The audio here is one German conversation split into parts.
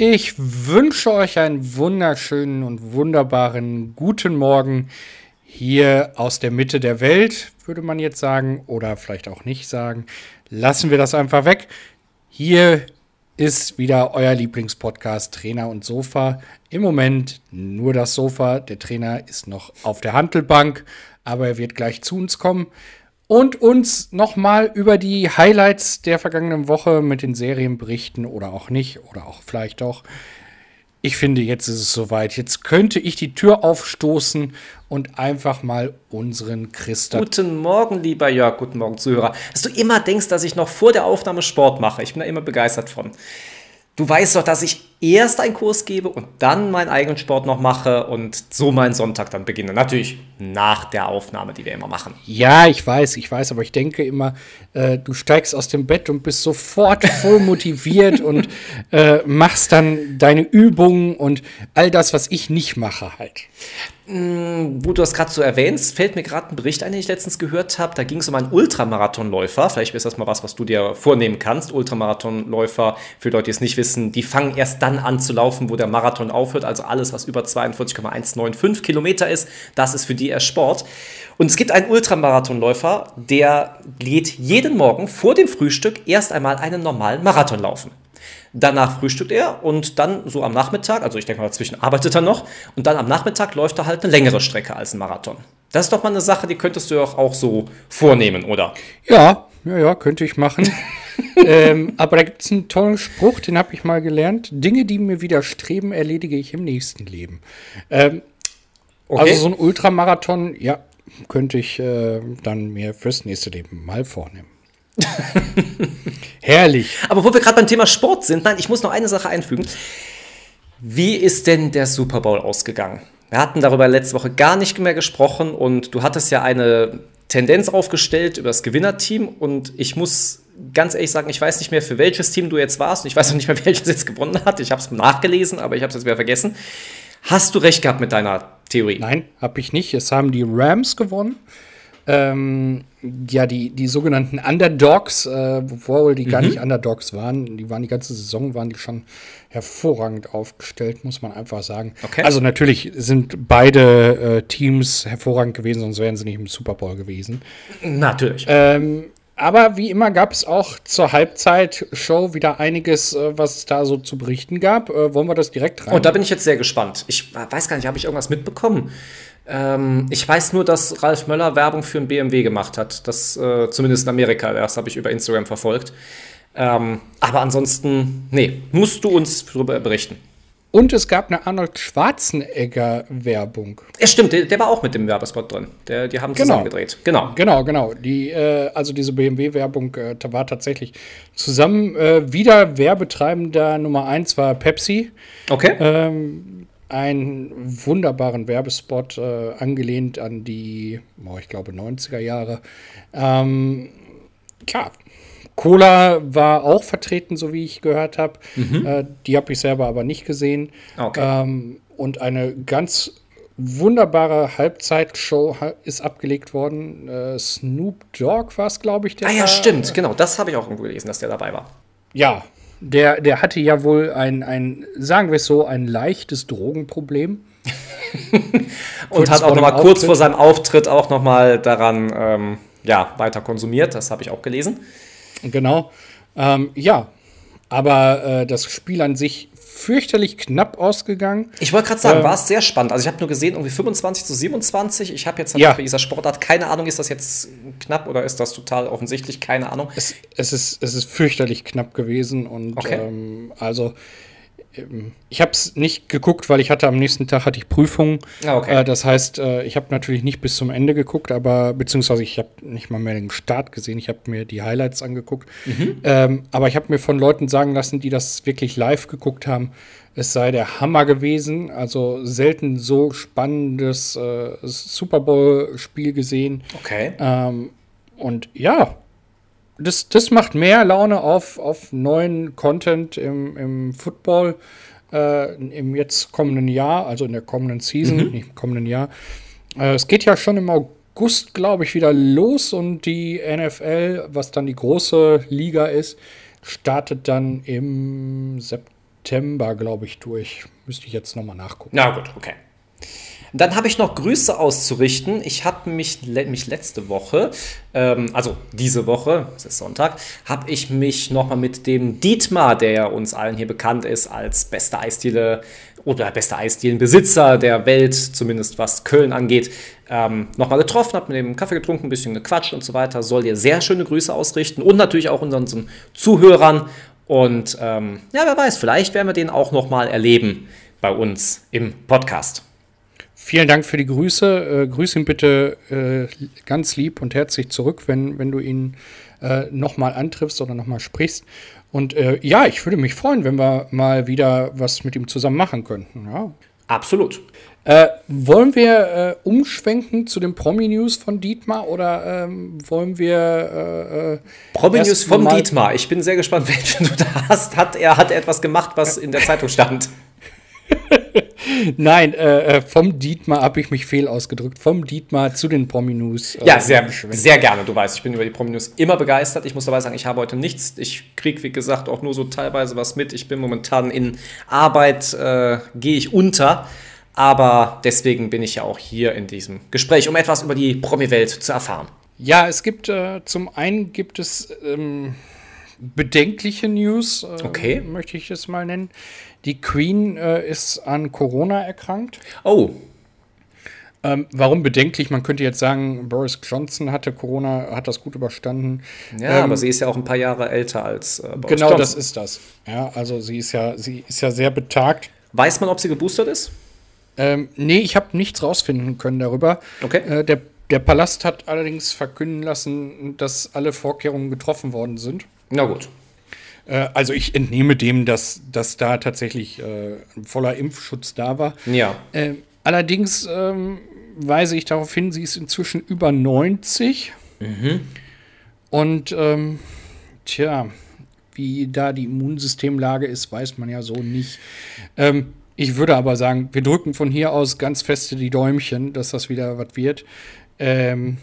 Ich wünsche euch einen wunderschönen und wunderbaren guten Morgen hier aus der Mitte der Welt, würde man jetzt sagen, oder vielleicht auch nicht sagen. Lassen wir das einfach weg. Hier ist wieder euer Lieblingspodcast Trainer und Sofa. Im Moment nur das Sofa. Der Trainer ist noch auf der Handelbank, aber er wird gleich zu uns kommen und uns nochmal über die Highlights der vergangenen Woche mit den Serien berichten oder auch nicht oder auch vielleicht doch. Ich finde, jetzt ist es soweit. Jetzt könnte ich die Tür aufstoßen und einfach mal unseren Christa. Guten Morgen, lieber Jörg. Guten Morgen, Zuhörer. Dass du immer denkst, dass ich noch vor der Aufnahme Sport mache. Ich bin da immer begeistert von. Du weißt doch, dass ich erst einen Kurs gebe und dann meinen eigenen Sport noch mache und so meinen Sonntag dann beginne. Natürlich nach der Aufnahme, die wir immer machen. Ja, ich weiß, ich weiß, aber ich denke immer, äh, du steigst aus dem Bett und bist sofort voll motiviert und äh, machst dann deine Übungen und all das, was ich nicht mache halt. Mm, wo du das gerade so erwähnst, fällt mir gerade ein Bericht ein, den ich letztens gehört habe. Da ging es um einen Ultramarathonläufer. Vielleicht ist das mal was, was du dir vornehmen kannst. Ultramarathonläufer, für Leute, die es nicht wissen, die fangen erst dann an zu laufen, wo der Marathon aufhört. Also alles, was über 42,195 Kilometer ist, das ist für die erst Sport. Und es gibt einen Ultramarathonläufer, der geht jeden Morgen vor dem Frühstück erst einmal einen normalen Marathon laufen. Danach frühstückt er und dann so am Nachmittag, also ich denke mal, dazwischen arbeitet er noch und dann am Nachmittag läuft er halt eine längere Strecke als ein Marathon. Das ist doch mal eine Sache, die könntest du doch auch so vornehmen, oder? Ja, ja, ja, könnte ich machen. ähm, aber da gibt es einen tollen Spruch, den habe ich mal gelernt. Dinge, die mir widerstreben, erledige ich im nächsten Leben. Ähm, okay. Also so ein Ultramarathon, ja, könnte ich äh, dann mir fürs nächste Leben mal vornehmen. Herrlich. Aber wo wir gerade beim Thema Sport sind, nein, ich muss noch eine Sache einfügen. Wie ist denn der Super Bowl ausgegangen? Wir hatten darüber letzte Woche gar nicht mehr gesprochen und du hattest ja eine Tendenz aufgestellt über das Gewinnerteam und ich muss ganz ehrlich sagen, ich weiß nicht mehr, für welches Team du jetzt warst und ich weiß auch nicht mehr, welches jetzt gewonnen hat. Ich habe es nachgelesen, aber ich habe es jetzt wieder vergessen. Hast du recht gehabt mit deiner Theorie? Nein, habe ich nicht. Es haben die Rams gewonnen ähm, ja, die, die sogenannten Underdogs, äh, obwohl die mhm. gar nicht Underdogs waren, die waren die ganze Saison, waren die schon hervorragend aufgestellt, muss man einfach sagen. Okay. Also natürlich sind beide äh, Teams hervorragend gewesen, sonst wären sie nicht im Super Bowl gewesen. Natürlich. Ähm, aber wie immer gab es auch zur Halbzeitshow wieder einiges, äh, was es da so zu berichten gab. Äh, wollen wir das direkt rein? Und da bin ich jetzt sehr gespannt. Ich weiß gar nicht, habe ich irgendwas mitbekommen? Ähm, ich weiß nur, dass Ralf Möller Werbung für ein BMW gemacht hat. Das äh, zumindest in Amerika. Das habe ich über Instagram verfolgt. Ähm, aber ansonsten, nee, musst du uns darüber berichten. Und es gab eine Arnold Schwarzenegger-Werbung. Ja, stimmt, der, der, war auch mit dem Werbespot drin. Der, die haben genau. zusammen gedreht. Genau. Genau, genau. Die, äh, also diese BMW-Werbung äh, war tatsächlich zusammen. Äh, wieder Werbetreibender Nummer 1 war Pepsi. Okay. Ähm, einen wunderbaren Werbespot äh, angelehnt an die, oh, ich glaube, 90er Jahre. Ähm, ja, Cola war auch vertreten, so wie ich gehört habe. Mhm. Äh, die habe ich selber aber nicht gesehen. Okay. Ähm, und eine ganz wunderbare Halbzeitshow ist abgelegt worden. Äh, Snoop Dogg war es, glaube ich. Der ah ja, stimmt, genau. Das habe ich auch irgendwo gelesen, dass der dabei war. Ja, der, der hatte ja wohl ein, ein, sagen wir es so, ein leichtes Drogenproblem. und hat auch noch mal kurz vor seinem Auftritt auch noch mal daran ähm, ja, weiter konsumiert. Das habe ich auch gelesen. Genau. Ähm, ja, aber äh, das Spiel an sich fürchterlich knapp ausgegangen. Ich wollte gerade sagen, äh, war es sehr spannend. Also ich habe nur gesehen, irgendwie 25 zu 27. Ich habe jetzt ja. bei dieser Sportart keine Ahnung, ist das jetzt knapp oder ist das total offensichtlich? Keine Ahnung. Es, es ist, es ist fürchterlich knapp gewesen und okay. ähm, also ähm, ich habe es nicht geguckt, weil ich hatte am nächsten Tag hatte ich Prüfungen. Ah, okay. Äh, das heißt, äh, ich habe natürlich nicht bis zum Ende geguckt, aber beziehungsweise ich habe nicht mal mehr den Start gesehen. Ich habe mir die Highlights angeguckt. Mhm. Ähm, aber ich habe mir von Leuten sagen lassen, die das wirklich live geguckt haben, es sei der Hammer gewesen. Also selten so spannendes äh, Super Bowl-Spiel gesehen. Okay. Ähm, und ja, das, das macht mehr Laune auf, auf neuen Content im, im Football äh, im jetzt kommenden Jahr, also in der kommenden Season, mhm. nicht im kommenden Jahr. Äh, es geht ja schon im August, glaube ich, wieder los und die NFL, was dann die große Liga ist, startet dann im September. September, glaube ich, durch. Müsste ich jetzt nochmal nachgucken. Na gut, okay. Dann habe ich noch Grüße auszurichten. Ich habe mich, mich letzte Woche, ähm, also diese Woche, es ist Sonntag, habe ich mich nochmal mit dem Dietmar, der uns allen hier bekannt ist als bester Eisdiele oder bester Eisdielenbesitzer der Welt, zumindest was Köln angeht, ähm, nochmal getroffen, habe mit dem Kaffee getrunken, ein bisschen gequatscht und so weiter. Soll dir sehr schöne Grüße ausrichten und natürlich auch unseren Zuhörern. Und ähm, ja, wer weiß, vielleicht werden wir den auch nochmal erleben bei uns im Podcast. Vielen Dank für die Grüße. Äh, grüß ihn bitte äh, ganz lieb und herzlich zurück, wenn, wenn du ihn äh, nochmal antriffst oder nochmal sprichst. Und äh, ja, ich würde mich freuen, wenn wir mal wieder was mit ihm zusammen machen könnten. Ja. Absolut. Äh, wollen wir äh, umschwenken zu den Promi-News von Dietmar oder ähm, wollen wir. Äh, äh Promi-News vom Dietmar. Ich bin sehr gespannt, welchen du da hast. Hat er hat etwas gemacht, was in der Zeitung stand? Nein, äh, äh, vom Dietmar habe ich mich fehl ausgedrückt. Vom Dietmar zu den Prominus. Äh, ja, sehr, sehr gerne. Du weißt, ich bin über die Prominus immer begeistert. Ich muss dabei sagen, ich habe heute nichts. Ich kriege, wie gesagt, auch nur so teilweise was mit. Ich bin momentan in Arbeit, äh, gehe ich unter. Aber deswegen bin ich ja auch hier in diesem Gespräch, um etwas über die Promi-Welt zu erfahren. Ja, es gibt äh, zum einen gibt es ähm, bedenkliche News, äh, okay. möchte ich es mal nennen. Die Queen äh, ist an Corona erkrankt. Oh. Ähm, warum bedenklich? Man könnte jetzt sagen, Boris Johnson hatte Corona, hat das gut überstanden. Ja, ähm, aber sie ist ja auch ein paar Jahre älter als äh, Boris Genau, Johnson. das ist das. Ja, also sie ist ja, sie ist ja sehr betagt. Weiß man, ob sie geboostert ist? Ähm, nee, ich habe nichts rausfinden können darüber. Okay. Äh, der, der Palast hat allerdings verkünden lassen, dass alle Vorkehrungen getroffen worden sind. Na gut. Äh, also ich entnehme dem, dass, dass da tatsächlich äh, voller Impfschutz da war. Ja. Äh, allerdings ähm, weise ich darauf hin, sie ist inzwischen über 90. Mhm. Und ähm, tja, wie da die Immunsystemlage ist, weiß man ja so nicht. Ähm, ich würde aber sagen, wir drücken von hier aus ganz feste die Däumchen, dass das wieder was wird. Ähm,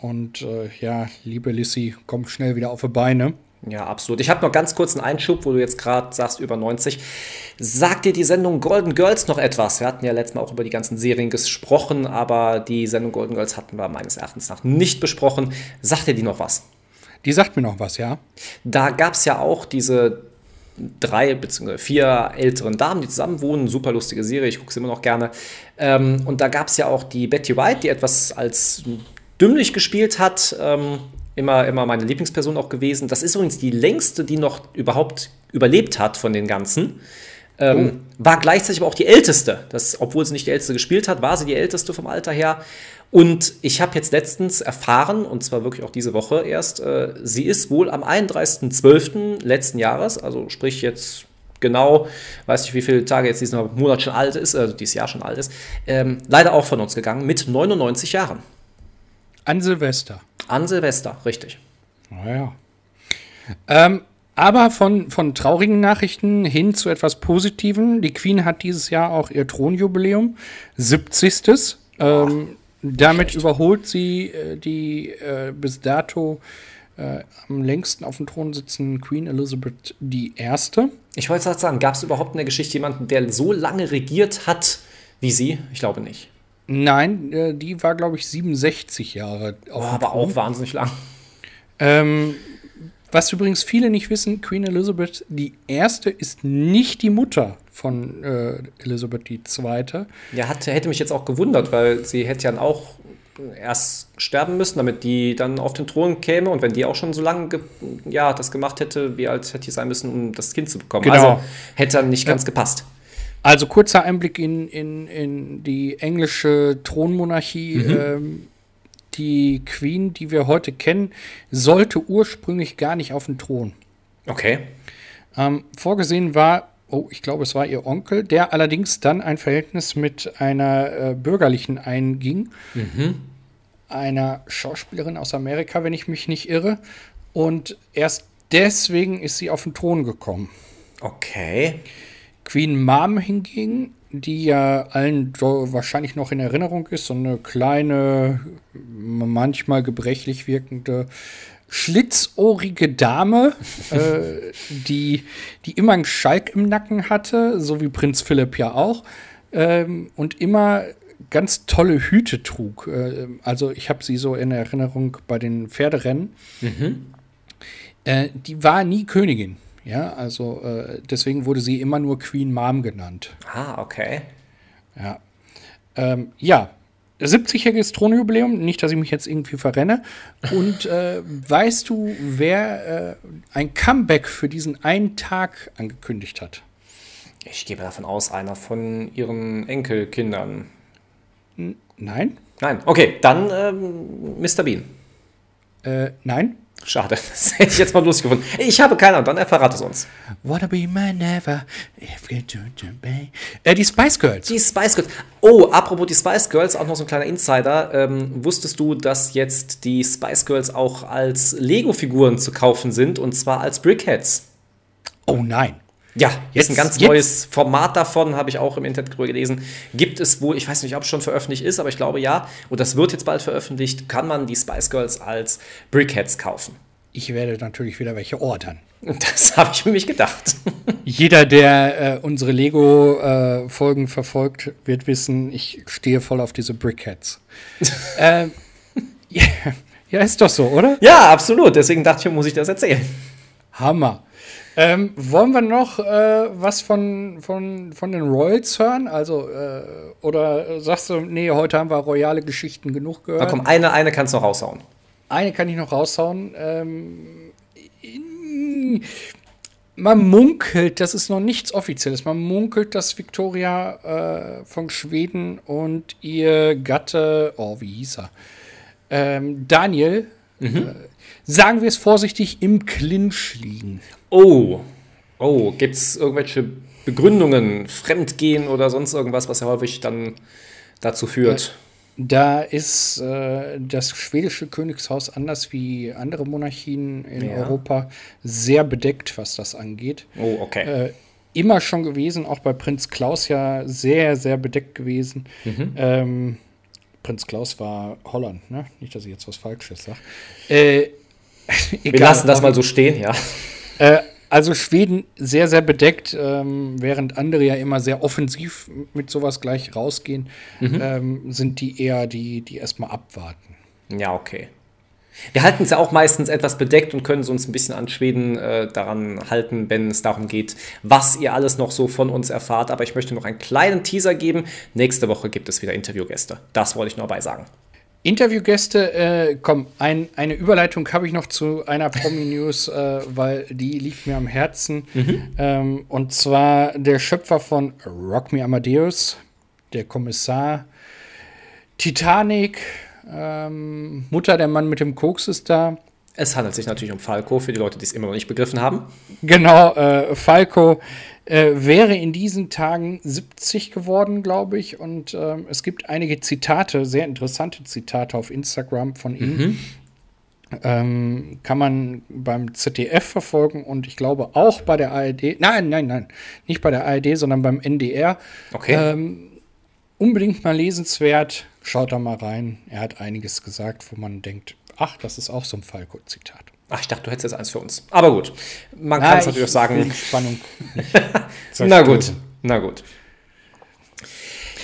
und äh, ja, liebe Lissy, komm schnell wieder auf die Beine. Ja, absolut. Ich habe noch ganz kurz einen Einschub, wo du jetzt gerade sagst, über 90. Sagt dir die Sendung Golden Girls noch etwas? Wir hatten ja letztes Mal auch über die ganzen Serien gesprochen, aber die Sendung Golden Girls hatten wir meines Erachtens nach nicht besprochen. Sagt dir die noch was? Die sagt mir noch was, ja. Da gab es ja auch diese drei bzw. vier älteren Damen, die zusammen wohnen. Super lustige Serie, ich gucke sie immer noch gerne. Ähm, und da gab es ja auch die Betty White, die etwas als dümmlich gespielt hat. Ähm, immer, immer meine Lieblingsperson auch gewesen. Das ist übrigens die längste, die noch überhaupt überlebt hat von den ganzen. Ähm, oh. War gleichzeitig aber auch die älteste. Das, obwohl sie nicht die älteste gespielt hat, war sie die älteste vom Alter her. Und ich habe jetzt letztens erfahren, und zwar wirklich auch diese Woche erst, äh, sie ist wohl am 31.12. letzten Jahres, also sprich jetzt genau, weiß nicht, wie viele Tage jetzt dieser Monat schon alt ist, also dieses Jahr schon alt ist, ähm, leider auch von uns gegangen mit 99 Jahren. An Silvester. An Silvester, richtig. Naja. Ähm, aber von, von traurigen Nachrichten hin zu etwas Positiven. Die Queen hat dieses Jahr auch ihr Thronjubiläum, 70. Ähm, damit schlecht. überholt sie äh, die äh, bis dato äh, am längsten auf dem Thron sitzende Queen Elizabeth I. Ich wollte gerade sagen, gab es überhaupt in der Geschichte jemanden, der so lange regiert hat wie sie? Ich glaube nicht. Nein, äh, die war, glaube ich, 67 Jahre. Oh, aber auch wahnsinnig lang. Ähm, was übrigens viele nicht wissen, Queen Elizabeth die erste ist nicht die Mutter von äh, Elizabeth II. Ja, hat, hätte mich jetzt auch gewundert, weil sie hätte ja auch erst sterben müssen, damit die dann auf den Thron käme. Und wenn die auch schon so lange ja, das gemacht hätte, wie alt hätte die sein müssen, um das Kind zu bekommen? Genau. Also hätte dann nicht ganz ja. gepasst. Also kurzer Einblick in, in, in die englische Thronmonarchie. Mhm. Ähm, die Queen, die wir heute kennen, sollte ursprünglich gar nicht auf den Thron. Okay. Ähm, vorgesehen war, oh, ich glaube, es war ihr Onkel, der allerdings dann ein Verhältnis mit einer äh, bürgerlichen einging. Mhm. Einer Schauspielerin aus Amerika, wenn ich mich nicht irre. Und erst deswegen ist sie auf den Thron gekommen. Okay. Queen Mom hingegen, die ja allen wahrscheinlich noch in Erinnerung ist, so eine kleine, manchmal gebrechlich wirkende schlitzohrige Dame, äh, die, die immer einen Schalk im Nacken hatte, so wie Prinz Philipp ja auch, ähm, und immer ganz tolle Hüte trug. Äh, also ich habe sie so in Erinnerung bei den Pferderennen. Mhm. Äh, die war nie Königin. Ja, also äh, deswegen wurde sie immer nur Queen Mom genannt. Ah, okay. Ja. Ähm, ja, 70-jähriges Thronjubiläum, nicht, dass ich mich jetzt irgendwie verrenne. Und äh, weißt du, wer äh, ein Comeback für diesen einen Tag angekündigt hat? Ich gebe davon aus, einer von ihren Enkelkindern. N nein? Nein. Okay, dann ähm, Mr. Bean. Äh, nein. Schade, das hätte ich jetzt mal lustig gefunden. Ich habe keine Ahnung, dann verrat es uns. Wanna be my never. Äh, die Spice Girls. Die Spice Girls. Oh, apropos die Spice Girls, auch noch so ein kleiner Insider. Ähm, wusstest du, dass jetzt die Spice Girls auch als Lego-Figuren zu kaufen sind und zwar als Brickheads? Oh nein. Ja, jetzt, ist ein ganz neues Format davon, habe ich auch im Internet gelesen. Gibt es wohl, ich weiß nicht, ob es schon veröffentlicht ist, aber ich glaube ja. Und das wird jetzt bald veröffentlicht, kann man die Spice Girls als Brickheads kaufen. Ich werde natürlich wieder welche ordern. Das habe ich für mich gedacht. Jeder, der äh, unsere Lego-Folgen äh, verfolgt, wird wissen, ich stehe voll auf diese Brickheads. äh, ja, ja, ist doch so, oder? Ja, absolut. Deswegen dachte ich, muss ich das erzählen. Hammer. Ähm, wollen wir noch äh, was von, von, von den Royals hören? Also, äh, oder sagst du, nee, heute haben wir royale Geschichten genug gehört? Na komm, eine, eine kannst du noch raushauen. Eine kann ich noch raushauen. Ähm, man munkelt, das ist noch nichts Offizielles, man munkelt, dass Victoria äh, von Schweden und ihr Gatte, oh, wie hieß er? Ähm, Daniel, mhm. Sagen wir es vorsichtig, im Clinch liegen. Oh, oh, gibt es irgendwelche Begründungen, Fremdgehen oder sonst irgendwas, was ja häufig dann dazu führt? Da ist äh, das schwedische Königshaus anders wie andere Monarchien in ja. Europa sehr bedeckt, was das angeht. Oh, okay. Äh, immer schon gewesen, auch bei Prinz Klaus ja sehr, sehr bedeckt gewesen. Mhm. Ähm, Prinz Klaus war Holland, ne? Nicht, dass ich jetzt was Falsches sage. Äh, Wir lassen das mal so stehen, ja. Äh, also Schweden sehr, sehr bedeckt, ähm, während andere ja immer sehr offensiv mit sowas gleich rausgehen, mhm. ähm, sind die eher die, die erstmal abwarten. Ja, okay. Wir halten es ja auch meistens etwas bedeckt und können uns ein bisschen an Schweden äh, daran halten, wenn es darum geht, was ihr alles noch so von uns erfahrt. Aber ich möchte noch einen kleinen Teaser geben. Nächste Woche gibt es wieder Interviewgäste. Das wollte ich nur dabei sagen. Interviewgäste, äh, komm, ein, eine Überleitung habe ich noch zu einer Promi-News, äh, weil die liegt mir am Herzen. Mhm. Ähm, und zwar der Schöpfer von Rock Me Amadeus, der Kommissar, Titanic, ähm, Mutter der Mann mit dem Koks ist da. Es handelt sich natürlich um Falco, für die Leute, die es immer noch nicht begriffen haben. Genau, äh, Falco äh, wäre in diesen Tagen 70 geworden, glaube ich. Und ähm, es gibt einige Zitate, sehr interessante Zitate auf Instagram von ihm. Mhm. Ähm, kann man beim ZDF verfolgen und ich glaube auch bei der ARD. Nein, nein, nein, nicht bei der ARD, sondern beim NDR. Okay. Ähm, unbedingt mal lesenswert. Schaut da mal rein. Er hat einiges gesagt, wo man denkt, ach, das ist auch so ein Falco-Zitat. Ach, ich dachte, du hättest jetzt eins für uns. Aber gut, man kann es natürlich auch sagen. Spannung. na gut, na gut.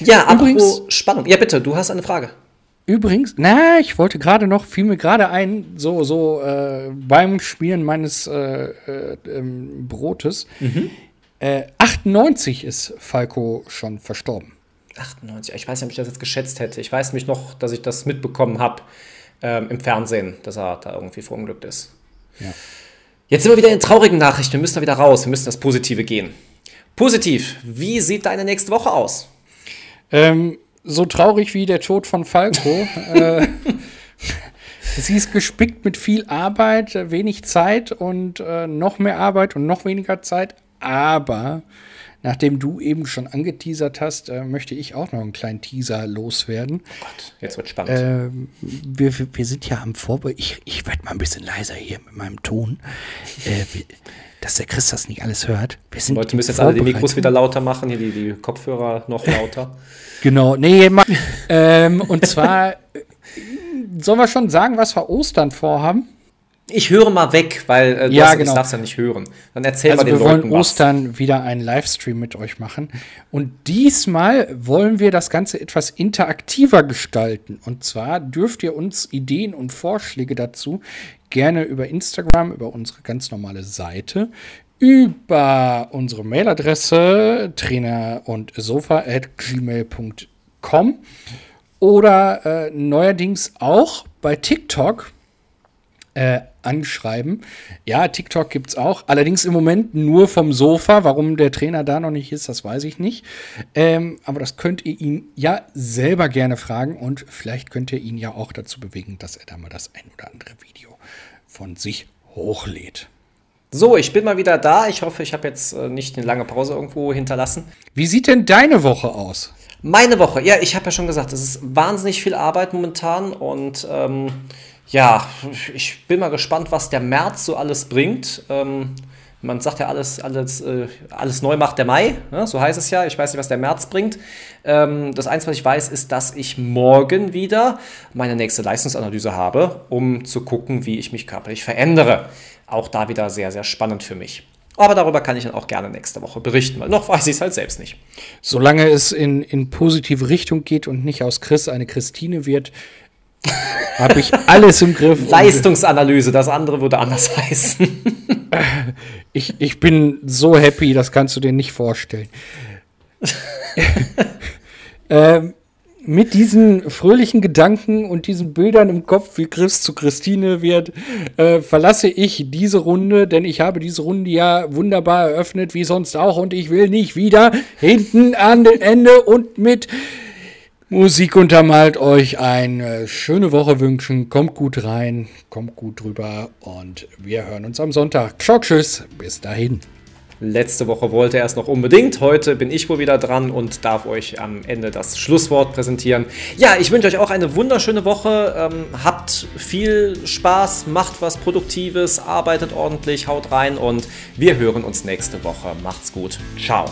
Ja, Übrigens, apropos Spannung. Ja, bitte, du hast eine Frage. Übrigens, na, ich wollte gerade noch, fiel mir gerade ein, so, so äh, beim Spielen meines äh, äh, ähm, Brotes. Mhm. 98 äh, ist Falco schon verstorben. 98, ich weiß nicht, ob ich das jetzt geschätzt hätte. Ich weiß mich noch, dass ich das mitbekommen habe ähm, im Fernsehen, dass er da irgendwie verunglückt ist. Ja. Jetzt sind wir wieder in traurigen Nachrichten. Wir müssen da wieder raus. Wir müssen das Positive gehen. Positiv, wie sieht deine nächste Woche aus? Ähm, so traurig wie der Tod von Falco. äh, sie ist gespickt mit viel Arbeit, wenig Zeit und äh, noch mehr Arbeit und noch weniger Zeit. Aber Nachdem du eben schon angeteasert hast, äh, möchte ich auch noch einen kleinen Teaser loswerden. Oh Gott, jetzt wird spannend. Äh, wir, wir, sind ja am Vorbei. Ich, ich werde mal ein bisschen leiser hier mit meinem Ton. Äh, dass der Chris das nicht alles hört. Wir sind Leute müssen jetzt alle die Mikros wieder lauter machen, hier die, die Kopfhörer noch lauter. genau, nee, ähm, und zwar sollen wir schon sagen, was wir Ostern vorhaben? Ich höre mal weg, weil äh, du Ja, hast, genau. ich darf es ja nicht hören. Dann erzähl Also mal den wir wollen Leuten was. Ostern wieder einen Livestream mit euch machen. Und diesmal wollen wir das Ganze etwas interaktiver gestalten. Und zwar dürft ihr uns Ideen und Vorschläge dazu gerne über Instagram, über unsere ganz normale Seite, über unsere Mailadresse trainer und sofa at gmail.com oder äh, neuerdings auch bei TikTok äh, anschreiben. Ja, TikTok gibt es auch. Allerdings im Moment nur vom Sofa. Warum der Trainer da noch nicht ist, das weiß ich nicht. Ähm, aber das könnt ihr ihn ja selber gerne fragen und vielleicht könnt ihr ihn ja auch dazu bewegen, dass er da mal das ein oder andere Video von sich hochlädt. So, ich bin mal wieder da. Ich hoffe, ich habe jetzt äh, nicht eine lange Pause irgendwo hinterlassen. Wie sieht denn deine Woche aus? Meine Woche, ja, ich habe ja schon gesagt, es ist wahnsinnig viel Arbeit momentan und ähm, ja, ich bin mal gespannt, was der März so alles bringt. Ähm, man sagt ja, alles, alles, äh, alles neu macht der Mai, ne? so heißt es ja. Ich weiß nicht, was der März bringt. Ähm, das Einzige, was ich weiß, ist, dass ich morgen wieder meine nächste Leistungsanalyse habe, um zu gucken, wie ich mich körperlich verändere. Auch da wieder sehr, sehr spannend für mich. Aber darüber kann ich dann auch gerne nächste Woche berichten, weil noch weiß ich es halt selbst nicht. Solange es in, in positive Richtung geht und nicht aus Chris eine Christine wird, habe ich alles im Griff. Leistungsanalyse, das andere würde anders heißen. Ich, ich bin so happy, das kannst du dir nicht vorstellen. ähm, mit diesen fröhlichen Gedanken und diesen Bildern im Kopf, wie Chris zu Christine wird, äh, verlasse ich diese Runde, denn ich habe diese Runde ja wunderbar eröffnet, wie sonst auch, und ich will nicht wieder hinten an den Ende und mit Musik untermalt euch eine schöne Woche wünschen. Kommt gut rein, kommt gut drüber und wir hören uns am Sonntag. Ciao, tschüss, bis dahin. Letzte Woche wollte er es noch unbedingt. Heute bin ich wohl wieder dran und darf euch am Ende das Schlusswort präsentieren. Ja, ich wünsche euch auch eine wunderschöne Woche. Ähm, habt viel Spaß, macht was Produktives, arbeitet ordentlich, haut rein und wir hören uns nächste Woche. Macht's gut. Ciao.